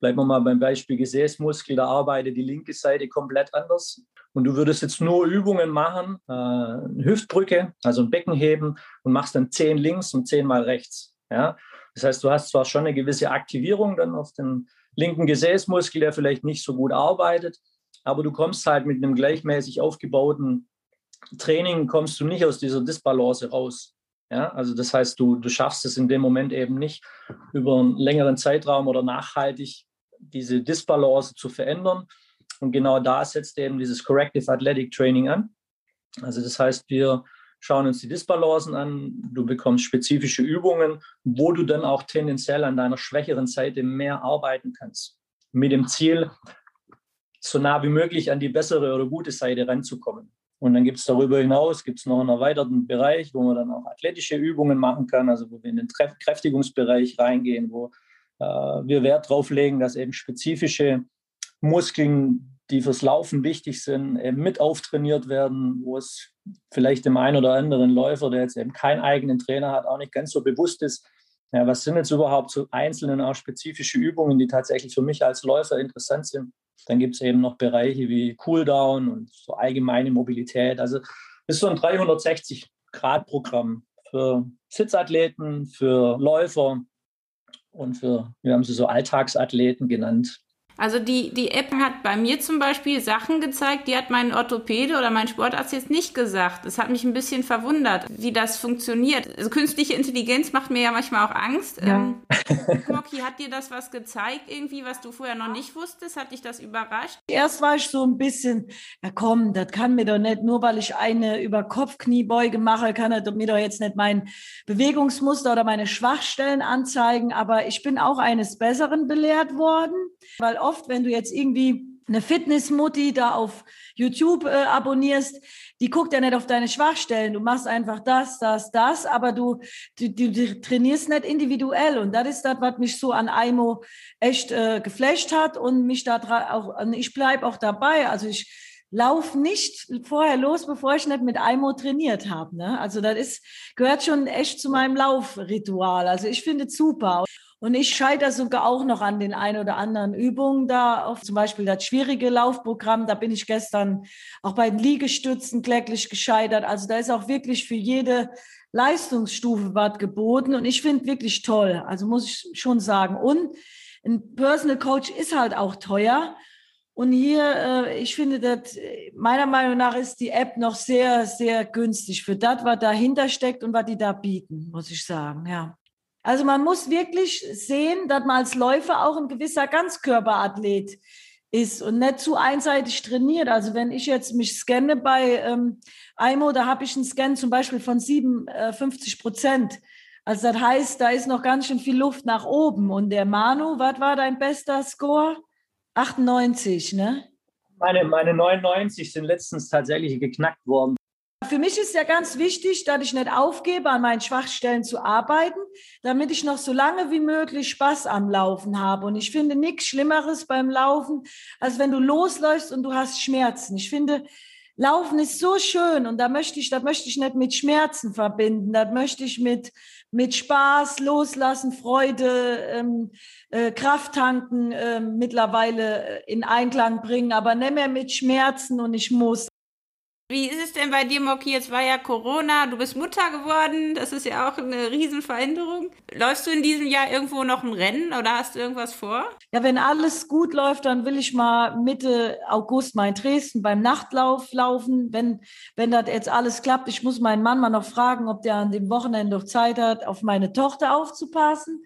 bleiben wir mal beim Beispiel Gesäßmuskel, da arbeitet die linke Seite komplett anders. Und du würdest jetzt nur Übungen machen, äh, Hüftbrücke, also ein Becken heben und machst dann zehn links und zehn mal rechts. Ja? Das heißt, du hast zwar schon eine gewisse Aktivierung dann auf den linken Gesäßmuskel, der vielleicht nicht so gut arbeitet. Aber du kommst halt mit einem gleichmäßig aufgebauten Training, kommst du nicht aus dieser Disbalance raus. Ja, also das heißt, du, du schaffst es in dem Moment eben nicht, über einen längeren Zeitraum oder nachhaltig diese Disbalance zu verändern. Und genau da setzt eben dieses Corrective Athletic Training an. Also das heißt, wir schauen uns die Disbalancen an, du bekommst spezifische Übungen, wo du dann auch tendenziell an deiner schwächeren Seite mehr arbeiten kannst. Mit dem Ziel, so nah wie möglich an die bessere oder gute Seite ranzukommen. Und dann gibt es darüber hinaus gibt's noch einen erweiterten Bereich, wo man dann auch athletische Übungen machen kann, also wo wir in den Kräftigungsbereich reingehen, wo äh, wir Wert drauf legen, dass eben spezifische Muskeln die fürs Laufen wichtig sind, mit auftrainiert werden, wo es vielleicht dem einen oder anderen Läufer, der jetzt eben keinen eigenen Trainer hat, auch nicht ganz so bewusst ist, ja, was sind jetzt überhaupt so einzelne, auch spezifische Übungen, die tatsächlich für mich als Läufer interessant sind. Dann gibt es eben noch Bereiche wie Cooldown und so allgemeine Mobilität. Also ist so ein 360-Grad-Programm für Sitzathleten, für Läufer und für, wir haben sie so Alltagsathleten genannt. Also die, die App hat bei mir zum Beispiel Sachen gezeigt, die hat mein Orthopäde oder mein Sportarzt jetzt nicht gesagt. Das hat mich ein bisschen verwundert, wie das funktioniert. Also künstliche Intelligenz macht mir ja manchmal auch Angst. Ja. Ähm, [LAUGHS] hat dir das was gezeigt irgendwie, was du vorher noch nicht wusstest? Hat dich das überrascht? Erst war ich so ein bisschen, ja komm, das kann mir doch nicht, nur weil ich eine über Kopfkniebeuge mache, kann er mir doch jetzt nicht mein Bewegungsmuster oder meine Schwachstellen anzeigen. Aber ich bin auch eines Besseren belehrt worden, weil oft, wenn du jetzt irgendwie eine Fitnessmutti da auf YouTube äh, abonnierst, die guckt ja nicht auf deine Schwachstellen. Du machst einfach das, das, das, aber du, du, du trainierst nicht individuell. Und das ist das, was mich so an Aimo echt äh, geflasht hat und mich da auch, ich bleibe auch dabei. Also ich lauf nicht vorher los, bevor ich nicht mit Aimo trainiert habe. Ne? Also das ist, gehört schon echt zu meinem Laufritual. Also ich finde es super. Und ich scheitere sogar auch noch an den ein oder anderen Übungen da, auch zum Beispiel das schwierige Laufprogramm. Da bin ich gestern auch bei den Liegestützen kläglich gescheitert. Also da ist auch wirklich für jede Leistungsstufe was geboten. Und ich finde wirklich toll. Also muss ich schon sagen. Und ein Personal Coach ist halt auch teuer. Und hier, äh, ich finde, dass meiner Meinung nach ist die App noch sehr, sehr günstig für das, was dahinter steckt und was die da bieten, muss ich sagen. Ja. Also man muss wirklich sehen, dass man als Läufer auch ein gewisser Ganzkörperathlet ist und nicht zu einseitig trainiert. Also wenn ich jetzt mich scanne bei ähm, da habe ich einen Scan zum Beispiel von 57 äh, Prozent. Also das heißt, da ist noch ganz schön viel Luft nach oben. Und der Manu, was war dein bester Score? 98, ne? Meine, meine 99 sind letztens tatsächlich geknackt worden. Für mich ist ja ganz wichtig, dass ich nicht aufgebe, an meinen Schwachstellen zu arbeiten, damit ich noch so lange wie möglich Spaß am Laufen habe. Und ich finde nichts Schlimmeres beim Laufen, als wenn du losläufst und du hast Schmerzen. Ich finde, Laufen ist so schön und da möchte ich, da möchte ich nicht mit Schmerzen verbinden. Da möchte ich mit, mit Spaß, Loslassen, Freude, ähm, äh, Kraft tanken äh, mittlerweile in Einklang bringen, aber nicht mehr mit Schmerzen und ich muss. Wie ist es denn bei dir, Moki? Jetzt war ja Corona, du bist Mutter geworden, das ist ja auch eine Riesenveränderung. Läufst du in diesem Jahr irgendwo noch ein Rennen oder hast du irgendwas vor? Ja, wenn alles gut läuft, dann will ich mal Mitte August mal in Dresden beim Nachtlauf laufen. Wenn, wenn das jetzt alles klappt, ich muss meinen Mann mal noch fragen, ob der an dem Wochenende noch Zeit hat, auf meine Tochter aufzupassen.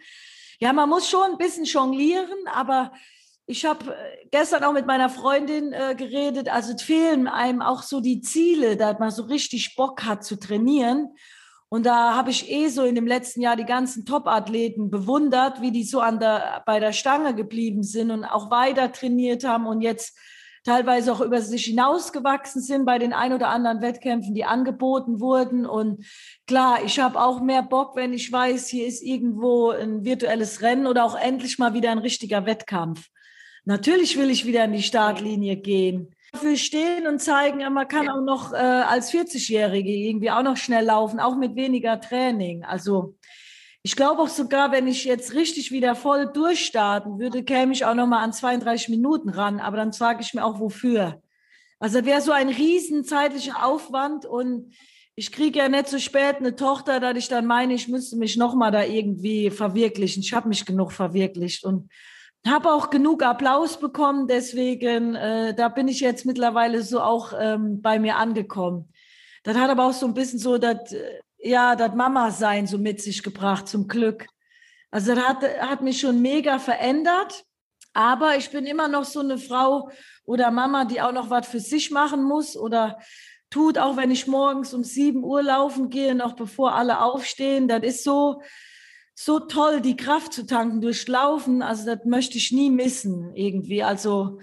Ja, man muss schon ein bisschen jonglieren, aber ich habe äh, gestern auch mit meiner Freundin äh, geredet, also fehlen einem auch so die Ziele, dass man so richtig Bock hat zu trainieren. Und da habe ich eh so in dem letzten Jahr die ganzen Top-Athleten bewundert, wie die so an der, bei der Stange geblieben sind und auch weiter trainiert haben und jetzt teilweise auch über sich hinausgewachsen sind bei den ein oder anderen Wettkämpfen, die angeboten wurden. Und klar, ich habe auch mehr Bock, wenn ich weiß, hier ist irgendwo ein virtuelles Rennen oder auch endlich mal wieder ein richtiger Wettkampf. Natürlich will ich wieder in die Startlinie gehen dafür stehen und zeigen, man kann auch noch äh, als 40-Jährige irgendwie auch noch schnell laufen, auch mit weniger Training. Also ich glaube auch sogar, wenn ich jetzt richtig wieder voll durchstarten würde, käme ich auch noch mal an 32 Minuten ran. Aber dann sage ich mir auch, wofür. Also wäre so ein riesen zeitlicher Aufwand und ich kriege ja nicht so spät eine Tochter, dass ich dann meine, ich müsste mich noch mal da irgendwie verwirklichen. Ich habe mich genug verwirklicht und habe auch genug Applaus bekommen, deswegen, äh, da bin ich jetzt mittlerweile so auch ähm, bei mir angekommen. Das hat aber auch so ein bisschen so das, äh, ja, das Mama-Sein so mit sich gebracht, zum Glück. Also das hat, hat mich schon mega verändert, aber ich bin immer noch so eine Frau oder Mama, die auch noch was für sich machen muss oder tut, auch wenn ich morgens um sieben Uhr laufen gehe, noch bevor alle aufstehen. Das ist so, so toll, die Kraft zu tanken durch Laufen. Also das möchte ich nie missen irgendwie. Also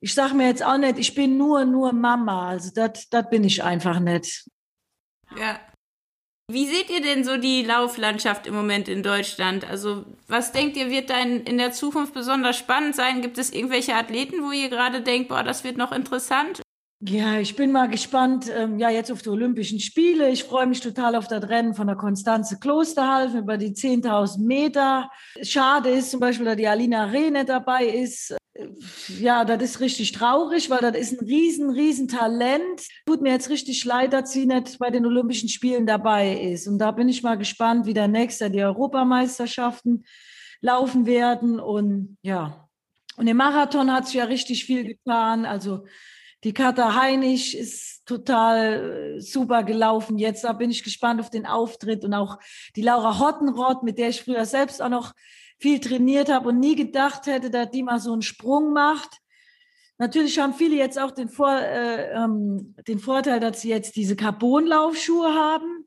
ich sage mir jetzt auch nicht, ich bin nur, nur Mama. Also das, bin ich einfach nicht. Ja. Wie seht ihr denn so die Lauflandschaft im Moment in Deutschland? Also was denkt ihr, wird da in, in der Zukunft besonders spannend sein? Gibt es irgendwelche Athleten, wo ihr gerade denkt, boah, das wird noch interessant? Ja, ich bin mal gespannt, ähm, ja, jetzt auf die Olympischen Spiele. Ich freue mich total auf das Rennen von der Konstanze Klosterhalfen über die 10.000 Meter. Schade ist zum Beispiel, dass die Alina Rehne dabei ist. Ja, das ist richtig traurig, weil das ist ein riesen, riesen Talent. Tut mir jetzt richtig leid, dass sie nicht bei den Olympischen Spielen dabei ist. Und da bin ich mal gespannt, wie der nächste die Europameisterschaften laufen werden. Und ja, und im Marathon hat sich ja richtig viel getan. Also die Katha Heinig ist total äh, super gelaufen jetzt. Bin ich gespannt auf den Auftritt und auch die Laura Hottenrott, mit der ich früher selbst auch noch viel trainiert habe und nie gedacht hätte, dass die mal so einen Sprung macht. Natürlich haben viele jetzt auch den, Vor, äh, ähm, den Vorteil, dass sie jetzt diese Carbonlaufschuhe haben.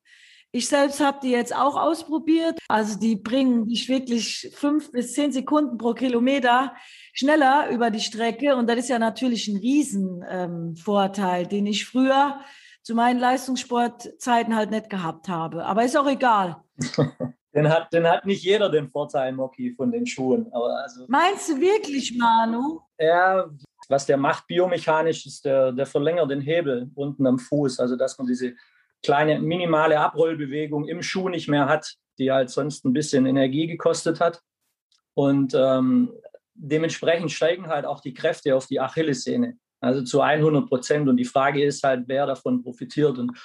Ich selbst habe die jetzt auch ausprobiert. Also die bringen dich wirklich fünf bis zehn Sekunden pro Kilometer schneller über die Strecke. Und das ist ja natürlich ein Riesenvorteil, ähm, den ich früher zu meinen Leistungssportzeiten halt nicht gehabt habe. Aber ist auch egal. [LAUGHS] den, hat, den hat nicht jeder den Vorteil, Moki, von den Schuhen. Also, Meinst du wirklich, Manu? Ja, was der macht biomechanisch ist, der, der verlängert den Hebel unten am Fuß. Also dass man diese kleine minimale Abrollbewegung im Schuh nicht mehr hat, die halt sonst ein bisschen Energie gekostet hat. Und ähm, dementsprechend steigen halt auch die Kräfte auf die Achillessehne, also zu 100 Prozent. Und die Frage ist halt, wer davon profitiert. Und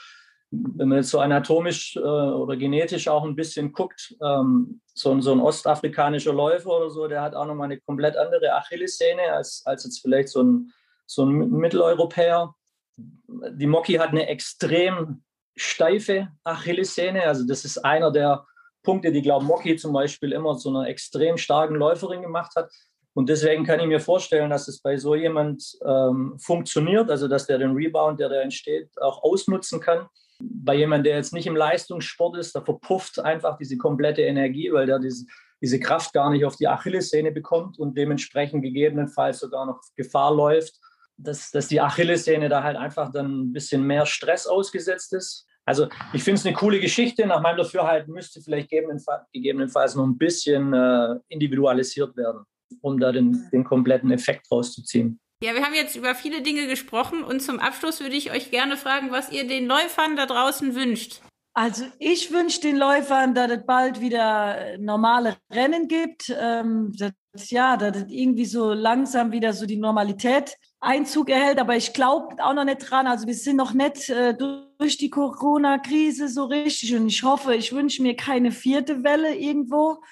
wenn man jetzt so anatomisch äh, oder genetisch auch ein bisschen guckt, ähm, so, so, ein ostafrikanischer Läufer oder so, der hat auch nochmal eine komplett andere Achillessehne als, als jetzt vielleicht so ein, so ein Mitteleuropäer. Die Moki hat eine extrem steife Achillessehne. Also das ist einer der Punkte, die, glaube Moki zum Beispiel immer zu einer extrem starken Läuferin gemacht hat. Und deswegen kann ich mir vorstellen, dass es bei so jemand ähm, funktioniert, also dass der den Rebound, der da entsteht, auch ausnutzen kann. Bei jemandem, der jetzt nicht im Leistungssport ist, da verpufft einfach diese komplette Energie, weil der diese, diese Kraft gar nicht auf die Achillessehne bekommt und dementsprechend gegebenenfalls sogar noch Gefahr läuft, dass, dass die Achillessehne da halt einfach dann ein bisschen mehr Stress ausgesetzt ist. Also ich finde es eine coole Geschichte. Nach meinem Dafürhalten müsste vielleicht gegebenenfalls noch ein bisschen äh, individualisiert werden um da den, den kompletten Effekt rauszuziehen. Ja, wir haben jetzt über viele Dinge gesprochen und zum Abschluss würde ich euch gerne fragen, was ihr den Läufern da draußen wünscht. Also ich wünsche den Läufern, dass es bald wieder normale Rennen gibt, ähm, dass, ja, dass es irgendwie so langsam wieder so die Normalität Einzug erhält. Aber ich glaube auch noch nicht dran. Also wir sind noch nicht äh, durch die Corona-Krise so richtig und ich hoffe, ich wünsche mir keine vierte Welle irgendwo.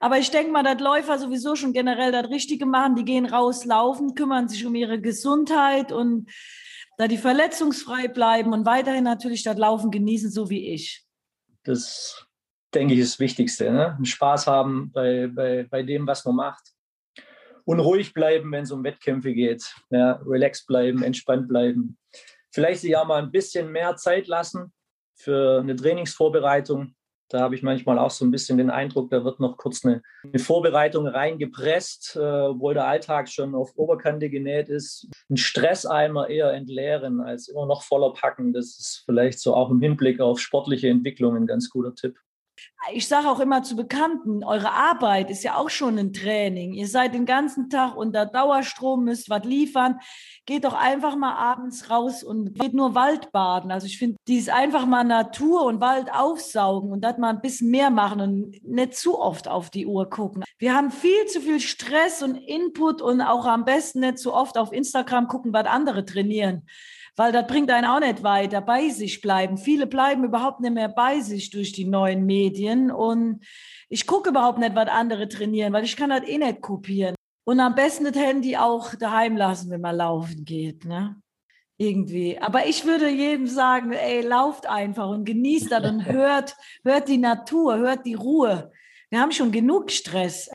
Aber ich denke mal, dass Läufer sowieso schon generell das Richtige machen. Die gehen raus, laufen, kümmern sich um ihre Gesundheit und da die verletzungsfrei bleiben und weiterhin natürlich das Laufen genießen, so wie ich. Das denke ich ist das Wichtigste. Ne? Spaß haben bei, bei, bei dem, was man macht. und ruhig bleiben, wenn es um Wettkämpfe geht. Ja, relaxed bleiben, entspannt bleiben. Vielleicht sich auch mal ein bisschen mehr Zeit lassen für eine Trainingsvorbereitung. Da habe ich manchmal auch so ein bisschen den Eindruck, da wird noch kurz eine, eine Vorbereitung reingepresst, äh, obwohl der Alltag schon auf Oberkante genäht ist. Ein Stresseimer eher entleeren als immer noch voller packen. Das ist vielleicht so auch im Hinblick auf sportliche Entwicklung ein ganz guter Tipp. Ich sage auch immer zu Bekannten, eure Arbeit ist ja auch schon ein Training. Ihr seid den ganzen Tag unter Dauerstrom, müsst was liefern. Geht doch einfach mal abends raus und geht nur Waldbaden. Also ich finde, dies einfach mal Natur und Wald aufsaugen und das mal ein bisschen mehr machen und nicht zu oft auf die Uhr gucken. Wir haben viel zu viel Stress und Input und auch am besten nicht zu oft auf Instagram gucken, was andere trainieren weil das bringt einen auch nicht weiter, bei sich bleiben. Viele bleiben überhaupt nicht mehr bei sich durch die neuen Medien und ich gucke überhaupt nicht, was andere trainieren, weil ich kann das eh nicht kopieren. Und am besten das Handy auch daheim lassen, wenn man laufen geht, ne? Irgendwie. Aber ich würde jedem sagen, ey, lauft einfach und genießt das und [LAUGHS] hört, hört die Natur, hört die Ruhe. Wir haben schon genug Stress.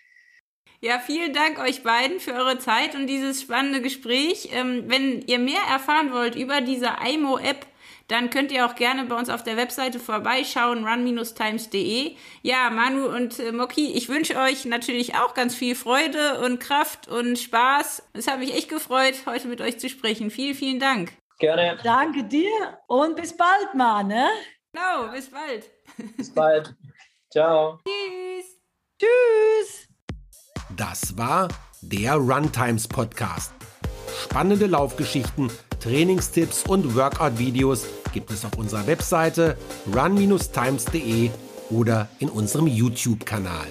Ja, vielen Dank euch beiden für eure Zeit und dieses spannende Gespräch. Ähm, wenn ihr mehr erfahren wollt über diese IMO-App, dann könnt ihr auch gerne bei uns auf der Webseite vorbeischauen, run-times.de. Ja, Manu und äh, Moki, ich wünsche euch natürlich auch ganz viel Freude und Kraft und Spaß. Es hat mich echt gefreut, heute mit euch zu sprechen. Vielen, vielen Dank. Gerne. Danke dir und bis bald mal, ne? Genau, bis bald. Bis bald. Ciao. Tschüss. Tschüss. Das war der Runtimes Podcast. Spannende Laufgeschichten, Trainingstipps und Workout-Videos gibt es auf unserer Webseite run-times.de oder in unserem YouTube-Kanal.